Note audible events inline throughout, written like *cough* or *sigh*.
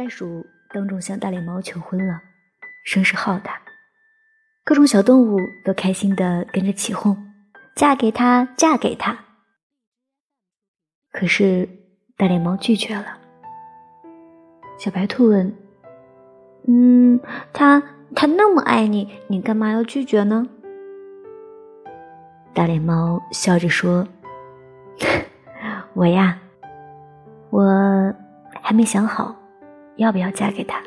袋鼠当众向大脸猫求婚了，声势浩大，各种小动物都开心的跟着起哄：“嫁给他，嫁给他！”可是大脸猫拒绝了。小白兔问：“嗯，他他那么爱你，你干嘛要拒绝呢？”大脸猫笑着说：“ *laughs* 我呀，我还没想好要不要嫁给他。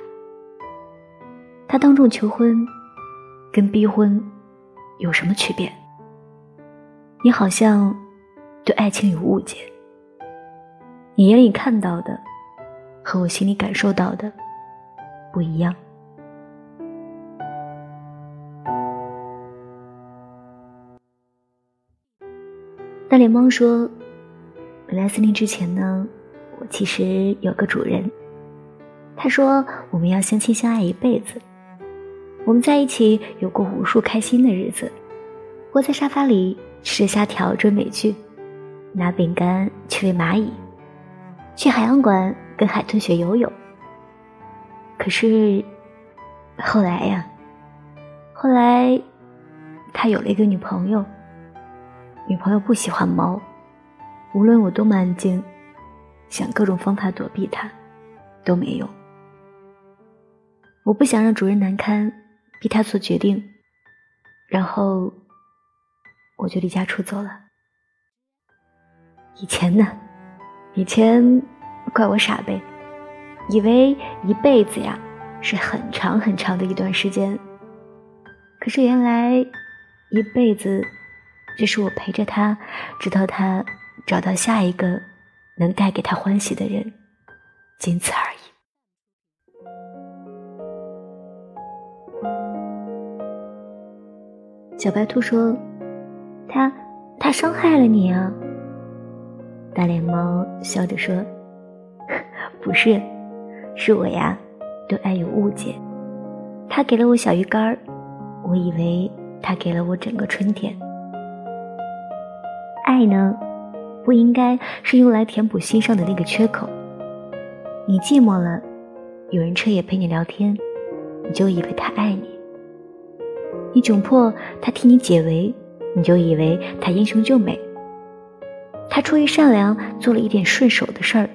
他当众求婚，跟逼婚有什么区别？你好像对爱情有误解，你眼里看到的和我心里感受到的不一样。”大脸猫说：“本来森林之前呢，我其实有个主人。他说我们要相亲相爱一辈子。我们在一起有过无数开心的日子，窝在沙发里吃着虾条追美剧，拿饼干去喂蚂蚁，去海洋馆跟海豚学游泳。可是后来呀，后来他有了一个女朋友。”女朋友不喜欢猫，无论我多么安静，想各种方法躲避它，都没用。我不想让主人难堪，逼他做决定，然后我就离家出走了。以前呢，以前怪我傻呗，以为一辈子呀是很长很长的一段时间，可是原来一辈子。只是我陪着他，直到他找到下一个能带给他欢喜的人，仅此而已。小白兔说：“他他伤害了你啊？”大脸猫笑着说：“ *laughs* 不是，是我呀，对爱有误解。他给了我小鱼干儿，我以为他给了我整个春天。”爱呢，不应该是用来填补心上的那个缺口。你寂寞了，有人彻夜陪你聊天，你就以为他爱你；你窘迫，他替你解围，你就以为他英雄救美。他出于善良做了一点顺手的事儿，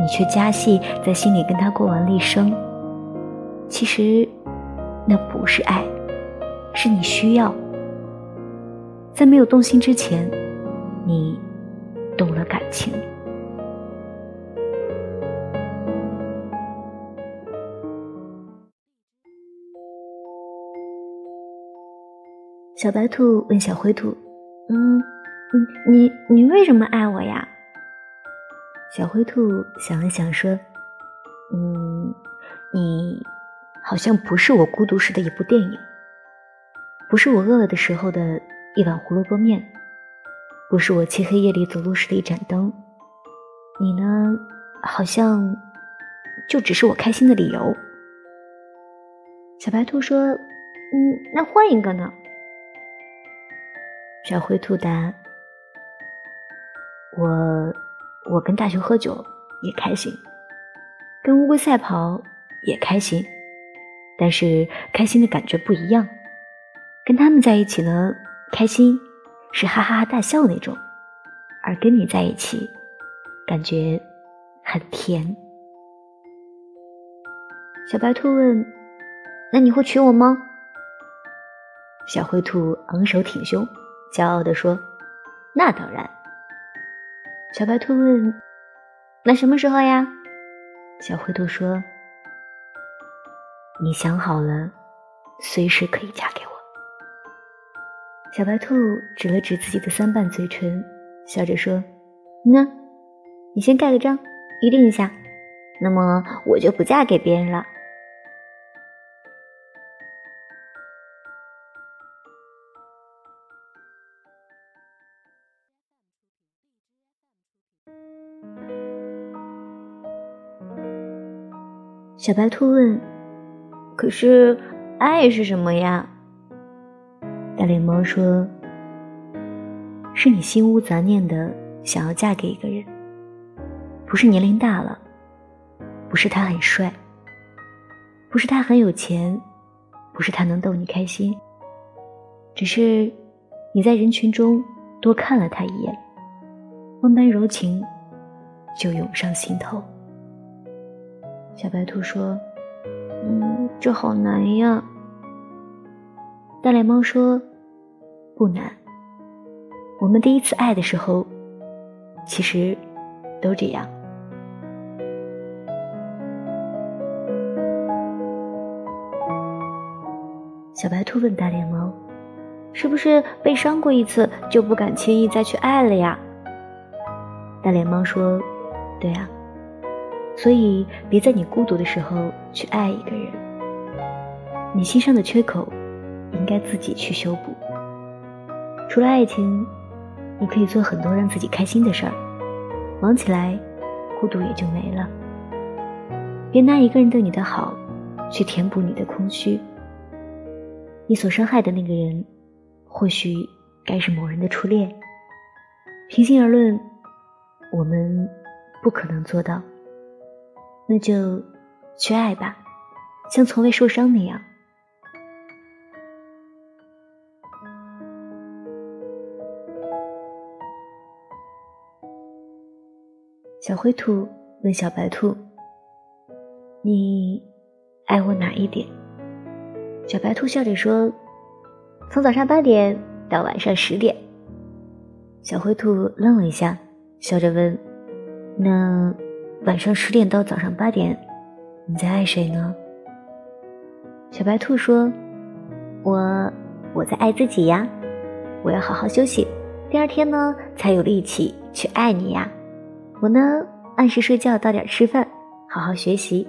你却加戏在心里跟他过完了一生。其实，那不是爱，是你需要，在没有动心之前。你动了感情。小白兔问小灰兔：“嗯，你你为什么爱我呀？”小灰兔想了想说：“嗯，你好像不是我孤独时的一部电影，不是我饿了的时候的一碗胡萝卜面。”不是我漆黑夜里走路时的一盏灯，你呢？好像就只是我开心的理由。小白兔说：“嗯，那换一个呢？”小灰兔答：“我我跟大熊喝酒也开心，跟乌龟赛跑也开心，但是开心的感觉不一样。跟他们在一起呢，开心。”是哈哈哈大笑那种，而跟你在一起，感觉很甜。小白兔问：“那你会娶我吗？”小灰兔昂首挺胸，骄傲地说：“那当然。”小白兔问：“那什么时候呀？”小灰兔说：“你想好了，随时可以嫁给我。”小白兔指了指自己的三瓣嘴唇，笑着说：“那，你先盖个章，预定一下，那么我就不嫁给别人了。”小白兔问：“可是爱是什么呀？”大脸猫说：“是你心无杂念的想要嫁给一个人，不是年龄大了，不是他很帅，不是他很有钱，不是他能逗你开心，只是你在人群中多看了他一眼，万般柔情就涌上心头。小白兔说：“嗯，这好难呀。”大脸猫说：“不难，我们第一次爱的时候，其实都这样。”小白兔问大脸猫：“是不是被伤过一次就不敢轻易再去爱了呀？”大脸猫说：“对啊，所以别在你孤独的时候去爱一个人。你心上的缺口，应该自己去修补。除了爱情，你可以做很多让自己开心的事儿，忙起来，孤独也就没了。别拿一个人对你的好，去填补你的空虚。”你所伤害的那个人，或许该是某人的初恋。平心而论，我们不可能做到，那就去爱吧，像从未受伤那样。小灰兔问小白兔：“你爱我哪一点？”小白兔笑着说：“从早上八点到晚上十点。”小灰兔愣了一下，笑着问：“那晚上十点到早上八点，你在爱谁呢？”小白兔说：“我我在爱自己呀，我要好好休息，第二天呢才有力气去爱你呀。我呢按时睡觉，早点吃饭，好好学习，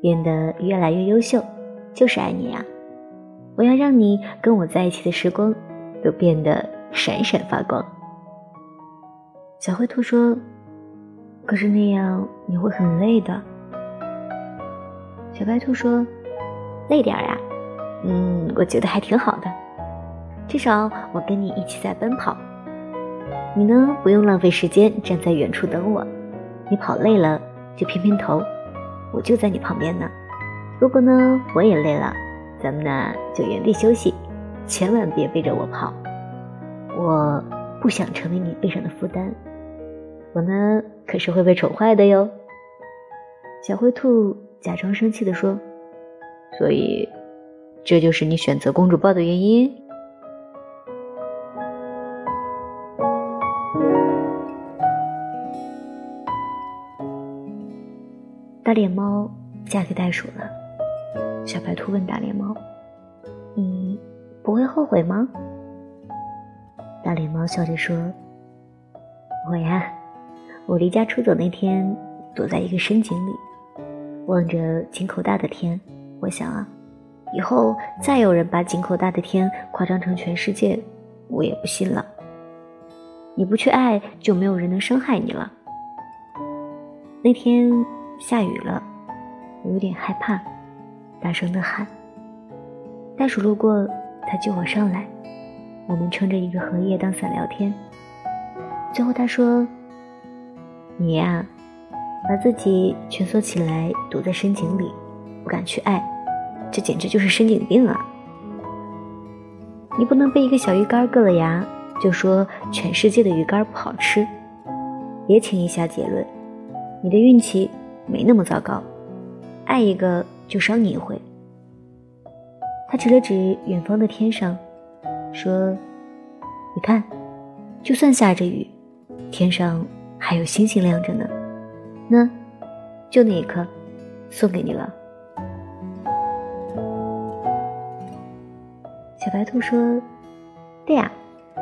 变得越来越优秀，就是爱你呀。”我要让你跟我在一起的时光都变得闪闪发光。小灰兔说：“可是那样你会很累的。”小白兔说：“累点儿呀，嗯，我觉得还挺好的。至少我跟你一起在奔跑，你呢不用浪费时间站在远处等我。你跑累了就偏偏头，我就在你旁边呢。如果呢我也累了。”咱们呢就原地休息，千万别背着我跑，我不想成为你背上的负担。我呢可是会被宠坏的哟。小灰兔假装生气的说：“所以，这就是你选择公主抱的原因。”大脸猫嫁给袋鼠了。小白兔问大脸猫：“你不会后悔吗？”大脸猫笑着说：“我呀，我离家出走那天，躲在一个深井里，望着井口大的天。我想啊，以后再有人把井口大的天夸张成全世界，我也不信了。你不去爱，就没有人能伤害你了。那天下雨了，我有点害怕。”大声的喊。袋鼠路过，他救我上来。我们撑着一个荷叶当伞聊天。最后他说：“你呀，把自己蜷缩起来，躲在深井里，不敢去爱，这简直就是深井病啊！你不能被一个小鱼干硌了牙，就说全世界的鱼干不好吃。别轻易下结论，你的运气没那么糟糕。爱一个。”就伤你一回。他指了指远方的天上，说：“你看，就算下着雨，天上还有星星亮着呢。那，就那一颗，送给你了。”小白兔说：“对呀，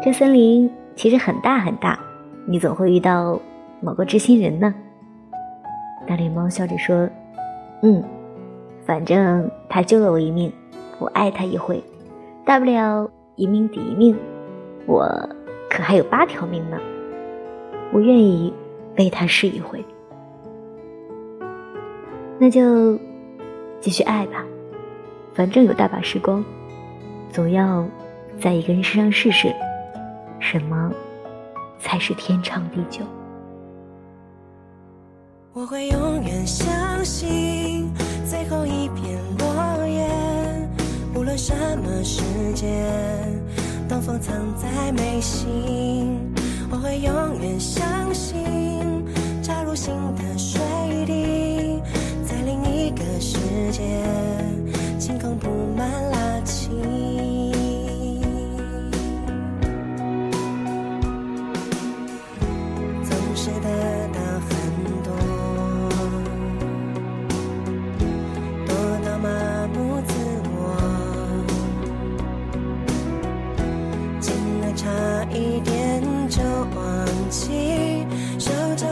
这森林其实很大很大，你总会遇到某个知心人呢。”大脸猫笑着说：“嗯。”反正他救了我一命，我爱他一回，大不了一命抵一命，我可还有八条命呢，我愿意为他试一回。那就继续爱吧，反正有大把时光，总要在一个人身上试试，什么才是天长地久。我会永远相信最后一片落叶，无论什么时间，东风藏在眉心。竟然差一点就忘记，手掌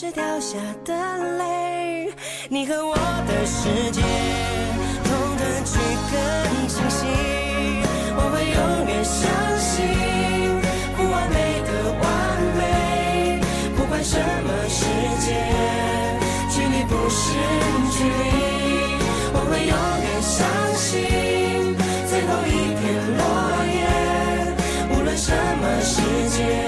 是掉下的泪，你和我的世界，通通去更清晰。我会永远相信，不完美的完美，不管什么世界，距离不是距离。我会永远相信，最后一片落叶，无论什么世界。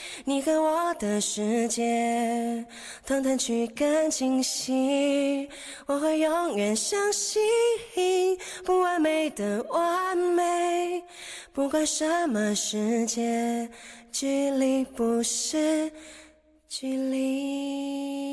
你和我的世界，通通去更清晰。我会永远相信，不完美的完美，不管什么世界，距离不是距离。